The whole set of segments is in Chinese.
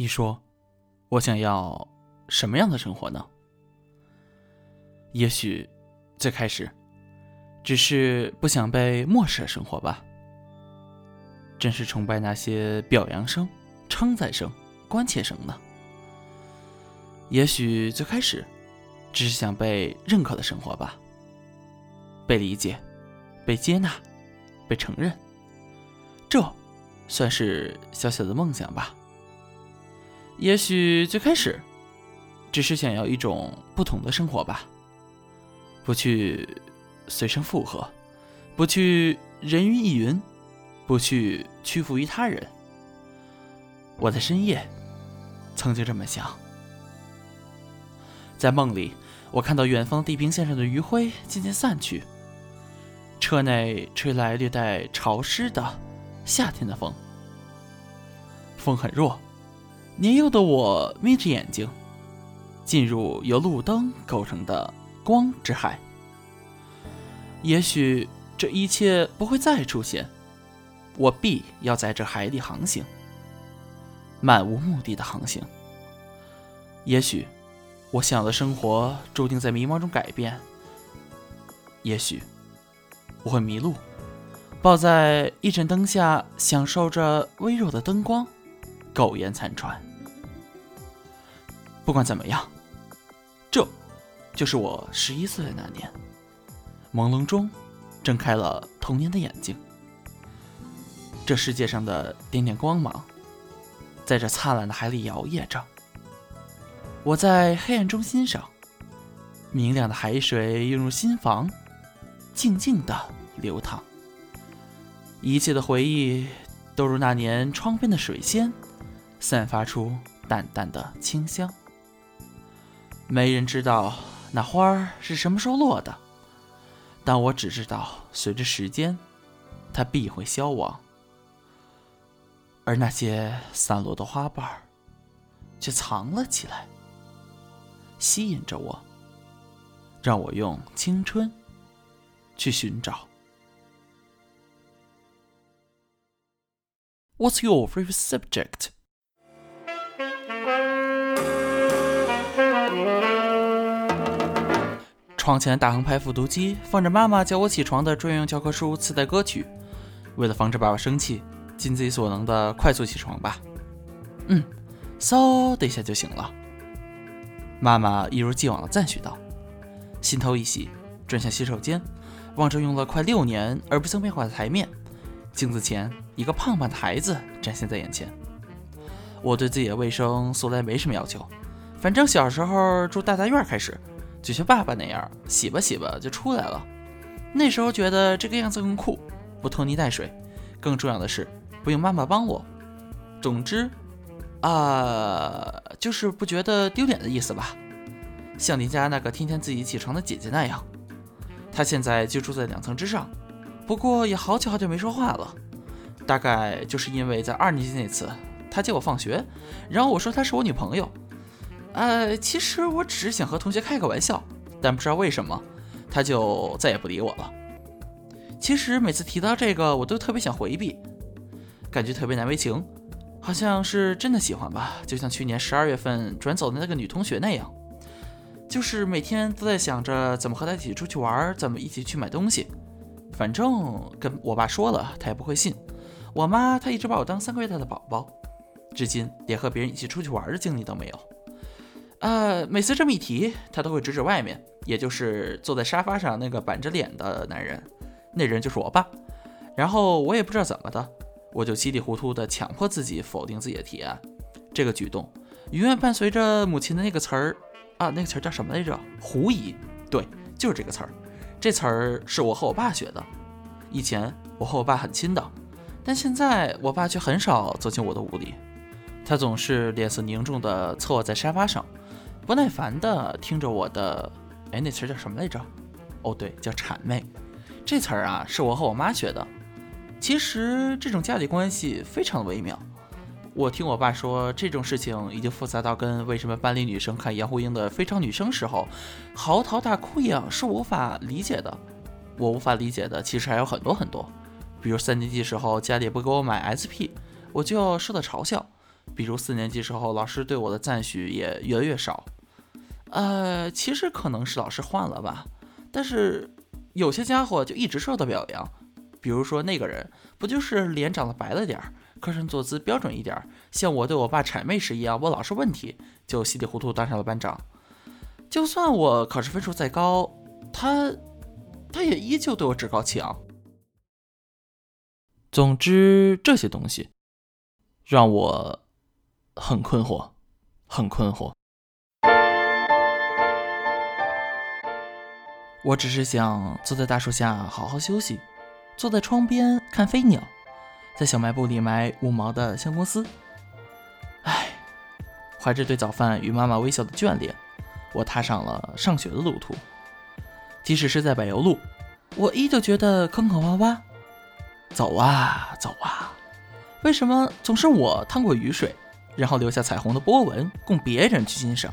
你说，我想要什么样的生活呢？也许最开始只是不想被漠视的生活吧。真是崇拜那些表扬声、称赞声、关切声呢。也许最开始只是想被认可的生活吧，被理解、被接纳、被承认，这算是小小的梦想吧。也许最开始只是想要一种不同的生活吧，不去随声附和，不去人云亦云。不去屈服于他人。我在深夜曾经这么想。在梦里，我看到远方地平线上的余晖渐渐散去，车内吹来略带潮湿的夏天的风。风很弱，年幼的我眯着眼睛，进入由路灯构成的光之海。也许这一切不会再出现。我必要在这海里航行，漫无目的的航行。也许，我想要的生活注定在迷茫中改变。也许，我会迷路，抱在一盏灯下，享受着微弱的灯光，苟延残喘。不管怎么样，这，就是我十一岁的那年，朦胧中，睁开了童年的眼睛。这世界上的点点光芒，在这灿烂的海里摇曳着。我在黑暗中欣赏，明亮的海水涌入心房，静静的流淌。一切的回忆都如那年窗边的水仙，散发出淡淡的清香。没人知道那花儿是什么时候落的，但我只知道，随着时间，它必会消亡。而那些散落的花瓣儿，却藏了起来，吸引着我，让我用青春去寻找。What's your favorite subject？床前大横排复读机放着妈妈叫我起床的专用教科书磁带歌曲，为了防止爸爸生气。尽自己所能的快速起床吧，嗯，嗖的一下就醒了。妈妈一如既往的赞许道，心头一喜，转向洗手间，望着用了快六年而不曾变化的台面，镜子前一个胖胖的孩子展现在眼前。我对自己的卫生素来没什么要求，反正小时候住大杂院开始，就像爸爸那样，洗吧洗吧就出来了。那时候觉得这个样子更酷，不拖泥带水，更重要的是。不用妈妈帮我，总之，啊，就是不觉得丢脸的意思吧。像邻家那个天天自己起床的姐姐那样，她现在就住在两层之上，不过也好久好久没说话了。大概就是因为在二年级那次，她接我放学，然后我说她是我女朋友。呃，其实我只是想和同学开个玩笑，但不知道为什么，他就再也不理我了。其实每次提到这个，我都特别想回避。感觉特别难为情，好像是真的喜欢吧，就像去年十二月份转走的那个女同学那样，就是每天都在想着怎么和她一起出去玩，怎么一起去买东西。反正跟我爸说了，他也不会信。我妈她一直把我当三个月大的宝宝，至今连和别人一起出去玩的经历都没有。呃，每次这么一提，他都会指指外面，也就是坐在沙发上那个板着脸的男人，那人就是我爸。然后我也不知道怎么的。我就稀里糊涂的强迫自己否定自己的提案，这个举动永远伴随着母亲的那个词儿啊，那个词儿叫什么来着？狐疑。对，就是这个词儿。这词儿是我和我爸学的。以前我和我爸很亲的，但现在我爸却很少走进我的屋里。他总是脸色凝重地侧卧在沙发上，不耐烦的听着我的……哎，那词儿叫什么来着？哦，对，叫谄媚。这词儿啊，是我和我妈学的。其实这种家里关系非常微妙。我听我爸说，这种事情已经复杂到跟为什么班里女生看杨钰莹的《非常女生》时候嚎啕大哭一样，是无法理解的。我无法理解的其实还有很多很多，比如三年级时候家里不给我买 SP，我就要受到嘲笑；比如四年级时候，老师对我的赞许也越来越少。呃，其实可能是老师换了吧，但是有些家伙就一直受到表扬。比如说那个人，不就是脸长得白了点儿，课上坐姿标准一点，像我对我爸谄媚时一样问老师问题，就稀里糊涂当上了班长。就算我考试分数再高，他他也依旧对我趾高气昂。总之，这些东西让我很困惑，很困惑。我只是想坐在大树下好好休息，坐在窗边看飞鸟，在小卖部里买五毛的香公司。唉，怀着对早饭与妈妈微笑的眷恋，我踏上了上学的路途。即使是在柏油路，我依旧觉得坑坑洼洼。走啊走啊，为什么总是我趟过雨水，然后留下彩虹的波纹供别人去欣赏？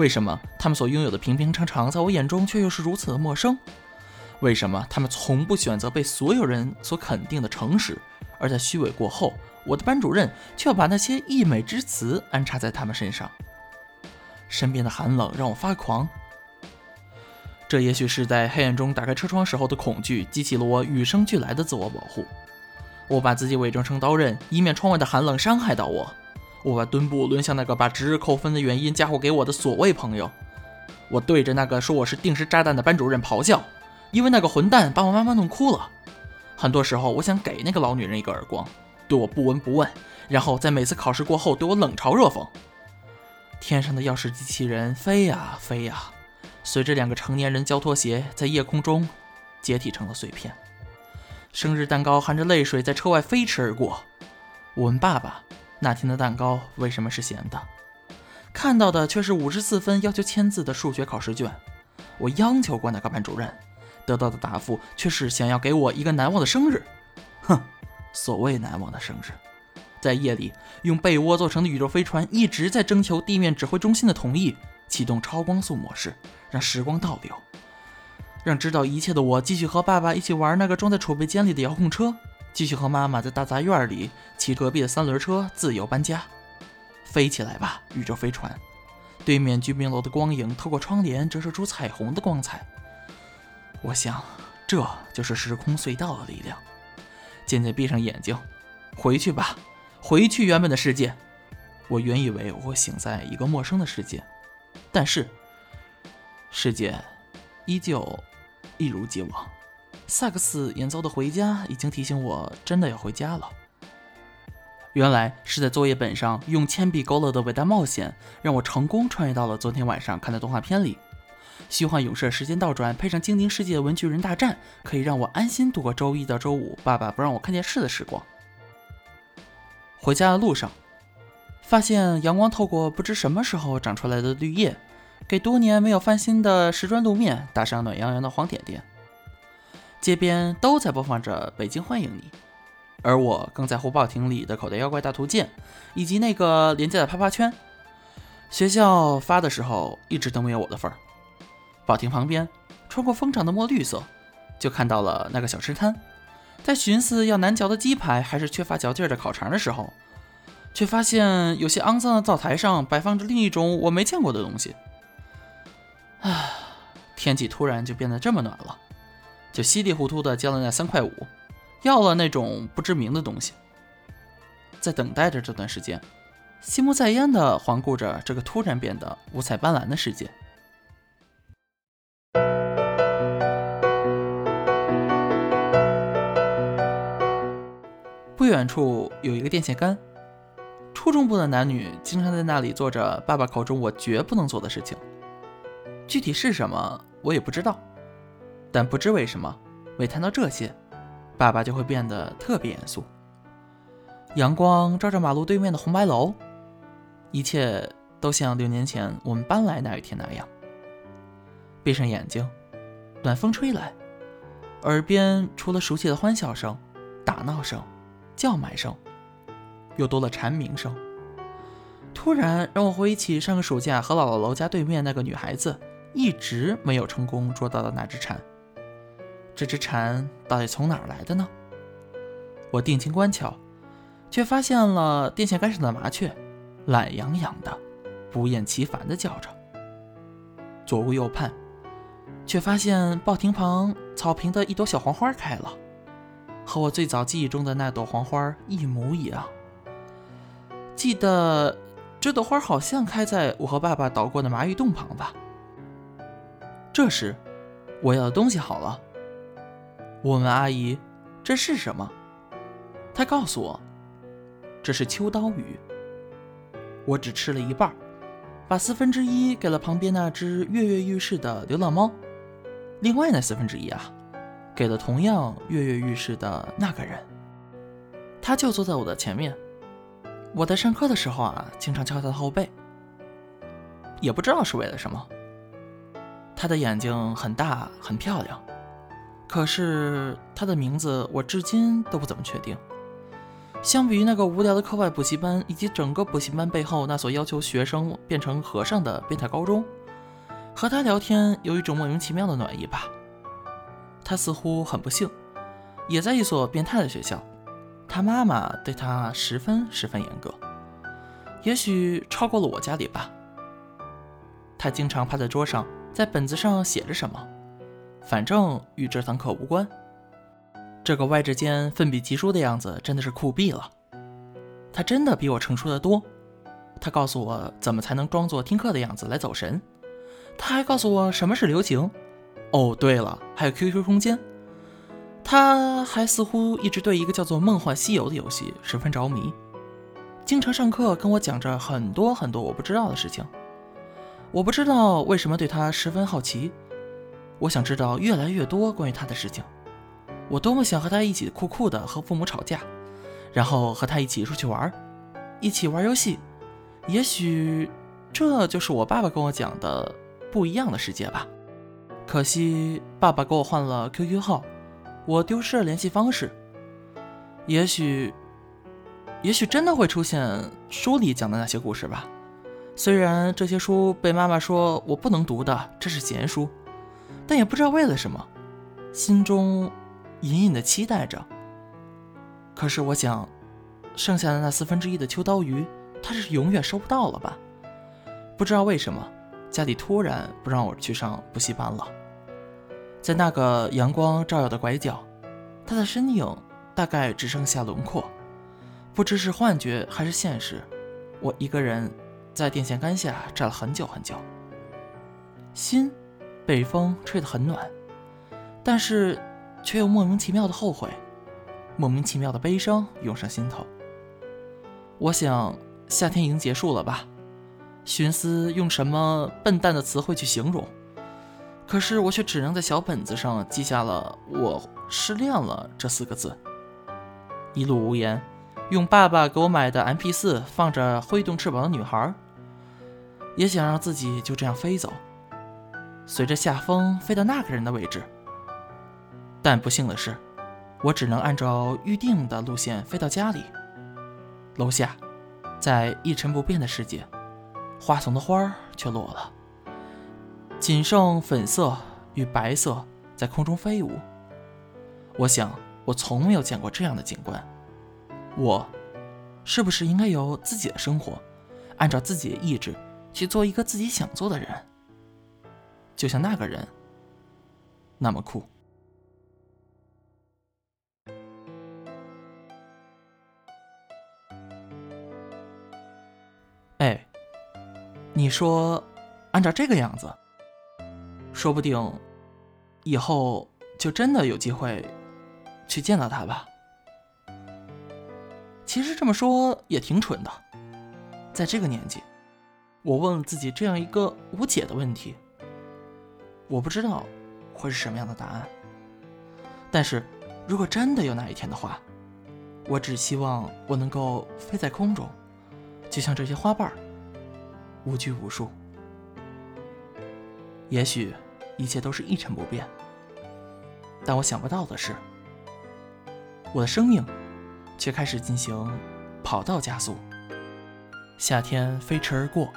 为什么他们所拥有的平平常常，在我眼中却又是如此的陌生？为什么他们从不选择被所有人所肯定的诚实，而在虚伪过后，我的班主任却要把那些溢美之词安插在他们身上？身边的寒冷让我发狂。这也许是在黑暗中打开车窗时候的恐惧，激起了我与生俱来的自我保护。我把自己伪装成刀刃，以免窗外的寒冷伤害到我。我把墩布抡向那个把值日扣分的原因嫁祸给我的所谓朋友，我对着那个说我是定时炸弹的班主任咆哮，因为那个混蛋把我妈妈弄哭了。很多时候，我想给那个老女人一个耳光，对我不闻不问，然后在每次考试过后对我冷嘲热讽。天上的钥匙机器人飞呀飞呀，随着两个成年人交拖鞋在夜空中解体成了碎片。生日蛋糕含着泪水在车外飞驰而过。我问爸爸。那天的蛋糕为什么是咸的？看到的却是五十四分要求签字的数学考试卷。我央求过那个班主任，得到的答复却是想要给我一个难忘的生日。哼，所谓难忘的生日，在夜里用被窝做成的宇宙飞船一直在征求地面指挥中心的同意，启动超光速模式，让时光倒流，让知道一切的我继续和爸爸一起玩那个装在储备间里的遥控车。继续和妈妈在大杂院里骑隔壁的三轮车自由搬家，飞起来吧，宇宙飞船！对面居民楼的光影透过窗帘折射出彩虹的光彩。我想，这就是时空隧道的力量。渐渐闭上眼睛，回去吧，回去原本的世界。我原以为我会醒在一个陌生的世界，但是世界依旧一如既往。萨克斯演奏的《回家》已经提醒我，真的要回家了。原来是在作业本上用铅笔勾勒的伟大冒险，让我成功穿越到了昨天晚上看的动画片里。虚幻勇士时间倒转，配上精灵世界文具人大战，可以让我安心度过周一到周五爸爸不让我看电视的时光。回家的路上，发现阳光透过不知什么时候长出来的绿叶，给多年没有翻新的石砖路面打上暖洋洋的黄点点。街边都在播放着《北京欢迎你》，而我更在乎报亭里的《口袋妖怪大图鉴》，以及那个廉价的啪啪圈。学校发的时候一直都没有我的份儿。报亭旁边，穿过风场的墨绿色，就看到了那个小吃摊。在寻思要难嚼的鸡排还是缺乏嚼劲的烤肠的时候，却发现有些肮脏的灶台上摆放着另一种我没见过的东西。唉，天气突然就变得这么暖了。就稀里糊涂的交了那三块五，要了那种不知名的东西。在等待着这段时间，心不在焉的环顾着这个突然变得五彩斑斓的世界。不远处有一个电线杆，初中部的男女经常在那里做着爸爸口中我绝不能做的事情，具体是什么我也不知道。但不知为什么，每谈到这些，爸爸就会变得特别严肃。阳光照着马路对面的红白楼，一切都像六年前我们搬来那一天那样。闭上眼睛，暖风吹来，耳边除了熟悉的欢笑声、打闹声、叫卖声，又多了蝉鸣声。突然让我回忆起上个暑假和姥姥楼家对面那个女孩子一直没有成功捉到的那只蝉。这只蝉到底从哪儿来的呢？我定睛观瞧，却发现了电线杆上的麻雀，懒洋洋的，不厌其烦的叫着。左顾右盼，却发现报亭旁草坪的一朵小黄花开了，和我最早记忆中的那朵黄花一模一样。记得这朵花好像开在我和爸爸捣过的麻芋洞旁吧。这时，我要的东西好了。我问阿姨：“这是什么？”她告诉我：“这是秋刀鱼。”我只吃了一半，把四分之一给了旁边那只跃跃欲试的流浪猫，另外那四分之一啊，给了同样跃跃欲试的那个人。他就坐在我的前面。我在上课的时候啊，经常敲他的后背，也不知道是为了什么。他的眼睛很大，很漂亮。可是他的名字我至今都不怎么确定。相比于那个无聊的课外补习班，以及整个补习班背后那所要求学生变成和尚的变态高中，和他聊天有一种莫名其妙的暖意吧。他似乎很不幸，也在一所变态的学校。他妈妈对他十分十分严格，也许超过了我家里吧。他经常趴在桌上，在本子上写着什么，反正与这堂课无关。这个歪着肩奋笔疾书的样子真的是酷毙了。他真的比我成熟的多。他告诉我怎么才能装作听课的样子来走神。他还告诉我什么是流行。哦，对了，还有 QQ 空间。他还似乎一直对一个叫做《梦幻西游》的游戏十分着迷，经常上课跟我讲着很多很多我不知道的事情。我不知道为什么对他十分好奇，我想知道越来越多关于他的事情。我多么想和他一起酷酷的和父母吵架，然后和他一起出去玩，一起玩游戏。也许这就是我爸爸跟我讲的不一样的世界吧。可惜爸爸给我换了 QQ 号。我丢失了联系方式，也许，也许真的会出现书里讲的那些故事吧。虽然这些书被妈妈说我不能读的，这是闲书，但也不知道为了什么，心中隐隐的期待着。可是我想，剩下的那四分之一的秋刀鱼，他是永远收不到了吧？不知道为什么，家里突然不让我去上补习班了。在那个阳光照耀的拐角，他的身影大概只剩下轮廓，不知是幻觉还是现实。我一个人在电线杆下站了很久很久，心被风吹得很暖，但是却又莫名其妙的后悔，莫名其妙的悲伤涌上心头。我想夏天已经结束了吧，寻思用什么笨蛋的词汇去形容。可是我却只能在小本子上记下了“我失恋了”这四个字，一路无言，用爸爸给我买的 MP4 放着挥动翅膀的女孩，也想让自己就这样飞走，随着夏风飞到那个人的位置。但不幸的是，我只能按照预定的路线飞到家里。楼下，在一成不变的世界，花丛的花儿却落了。仅剩粉色与白色在空中飞舞。我想，我从没有见过这样的景观。我，是不是应该有自己的生活，按照自己的意志去做一个自己想做的人？就像那个人，那么酷。哎，你说，按照这个样子。说不定，以后就真的有机会去见到他吧。其实这么说也挺蠢的，在这个年纪，我问自己这样一个无解的问题，我不知道会是什么样的答案。但是如果真的有那一天的话，我只希望我能够飞在空中，就像这些花瓣无拘无束。也许。一切都是一成不变，但我想不到的是，我的生命却开始进行跑道加速。夏天飞驰而过，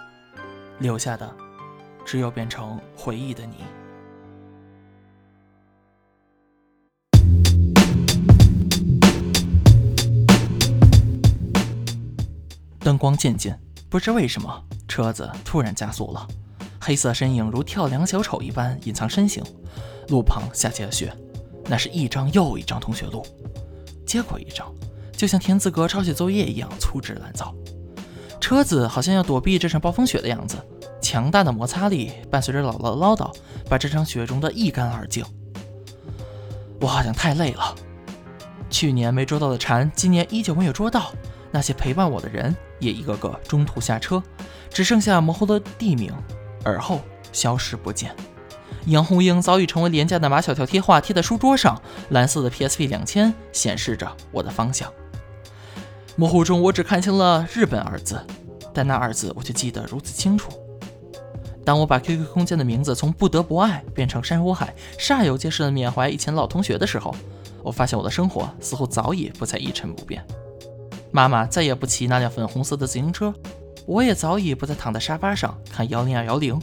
留下的只有变成回忆的你。灯光渐渐，不知为什么，车子突然加速了，黑色身影如跳梁小丑一般隐藏身形。路旁下起了雪，那是一张又一张同学录，接过一张，就像田字格抄写作业一样粗制滥造。车子好像要躲避这场暴风雪的样子，强大的摩擦力伴随着姥姥的唠叨，把这场雪融得一干二净。我好像太累了，去年没捉到的蝉，今年依旧没有捉到。那些陪伴我的人也一个个中途下车，只剩下模糊的地名，而后消失不见。杨红樱早已成为廉价的马小跳贴画，贴在书桌上。蓝色的 PSP 两千显示着我的方向。模糊中，我只看清了“日本”二字，但那二字我却记得如此清楚。当我把 QQ 空间的名字从“不得不爱”变成“珊瑚海”，煞有介事的缅怀以前老同学的时候，我发现我的生活似乎早已不再一成不变。妈妈再也不骑那辆粉红色的自行车，我也早已不再躺在沙发上看幺零二幺零。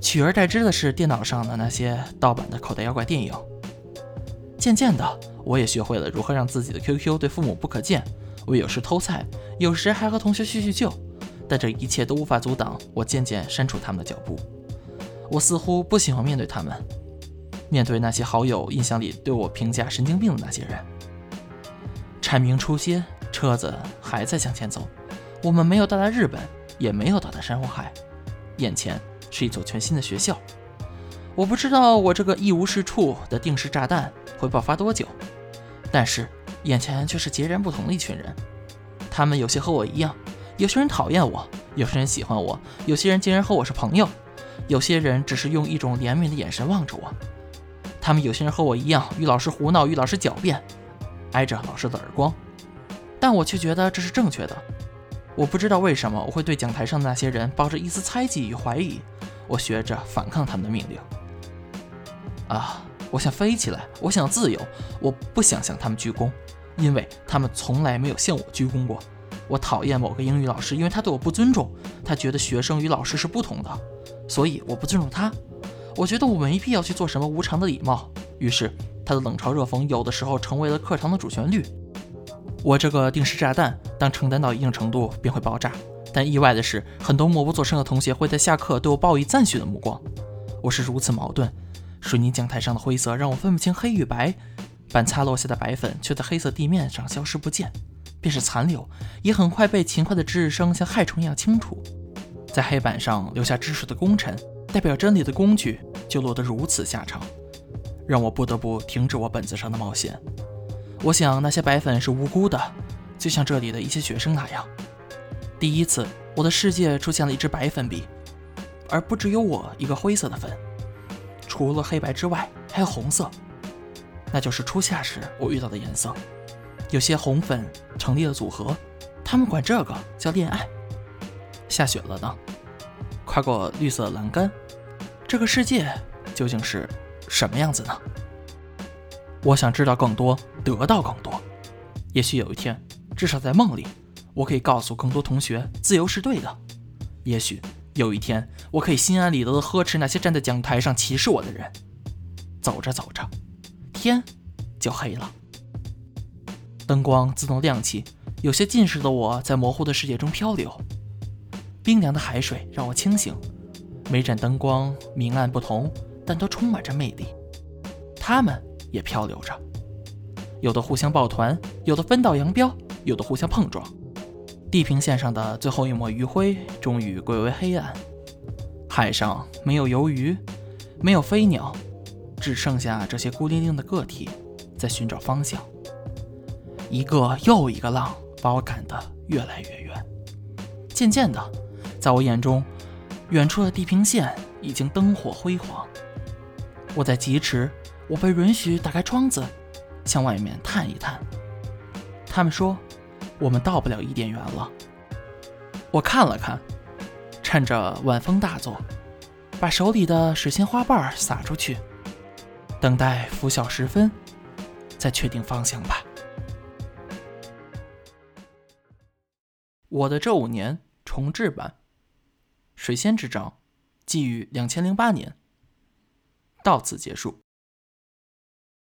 取而代之的是电脑上的那些盗版的口袋妖怪电影。渐渐的，我也学会了如何让自己的 QQ 对父母不可见。我有时偷菜，有时还和同学叙叙旧，但这一切都无法阻挡我渐渐删除他们的脚步。我似乎不喜欢面对他们，面对那些好友印象里对我评价神经病的那些人。蝉鸣初歇，车子还在向前走。我们没有到达日本，也没有到达珊瑚海，眼前。是一所全新的学校，我不知道我这个一无是处的定时炸弹会爆发多久，但是眼前却是截然不同的一群人。他们有些和我一样，有些人讨厌我，有些人喜欢我，有些人竟然和我是朋友，有些人只是用一种怜悯的眼神望着我。他们有些人和我一样，与老师胡闹，与老师狡辩，挨着老师的耳光，但我却觉得这是正确的。我不知道为什么我会对讲台上的那些人抱着一丝猜忌与怀疑。我学着反抗他们的命令。啊，我想飞起来，我想自由，我不想向他们鞠躬，因为他们从来没有向我鞠躬过。我讨厌某个英语老师，因为他对我不尊重，他觉得学生与老师是不同的，所以我不尊重他。我觉得我没必要去做什么无常的礼貌。于是，他的冷嘲热讽有的时候成为了课堂的主旋律。我这个定时炸弹，当承担到一定程度，便会爆炸。但意外的是，很多默不作声的同学会在下课对我报以赞许的目光。我是如此矛盾。水泥讲台上的灰色让我分不清黑与白，板擦落下的白粉却在黑色地面上消失不见，便是残留，也很快被勤快的值日生像害虫一样清除。在黑板上留下知识的功臣，代表真理的工具，就落得如此下场，让我不得不停止我本子上的冒险。我想那些白粉是无辜的，就像这里的一些学生那样。第一次，我的世界出现了一支白粉笔，而不只有我一个灰色的粉。除了黑白之外，还有红色，那就是初夏时我遇到的颜色。有些红粉成立了组合，他们管这个叫恋爱。下雪了呢，跨过绿色栏杆，这个世界究竟是什么样子呢？我想知道更多，得到更多。也许有一天，至少在梦里。我可以告诉更多同学，自由是对的。也许有一天，我可以心安理得地呵斥那些站在讲台上歧视我的人。走着走着，天就黑了，灯光自动亮起，有些近视的我在模糊的世界中漂流。冰凉的海水让我清醒，每盏灯光明暗不同，但都充满着魅力。它们也漂流着，有的互相抱团，有的分道扬镳，有的互相碰撞。地平线上的最后一抹余晖终于归为黑暗，海上没有游鱼，没有飞鸟，只剩下这些孤零零的个体在寻找方向。一个又一个浪把我赶得越来越远，渐渐的，在我眼中，远处的地平线已经灯火辉煌。我在疾驰，我被允许打开窗子，向外面探一探。他们说。我们到不了伊甸园了。我看了看，趁着晚风大作，把手里的水仙花瓣撒出去，等待拂晓时分，再确定方向吧。我的这五年重制版《水仙之章》，寄于两千零八年，到此结束。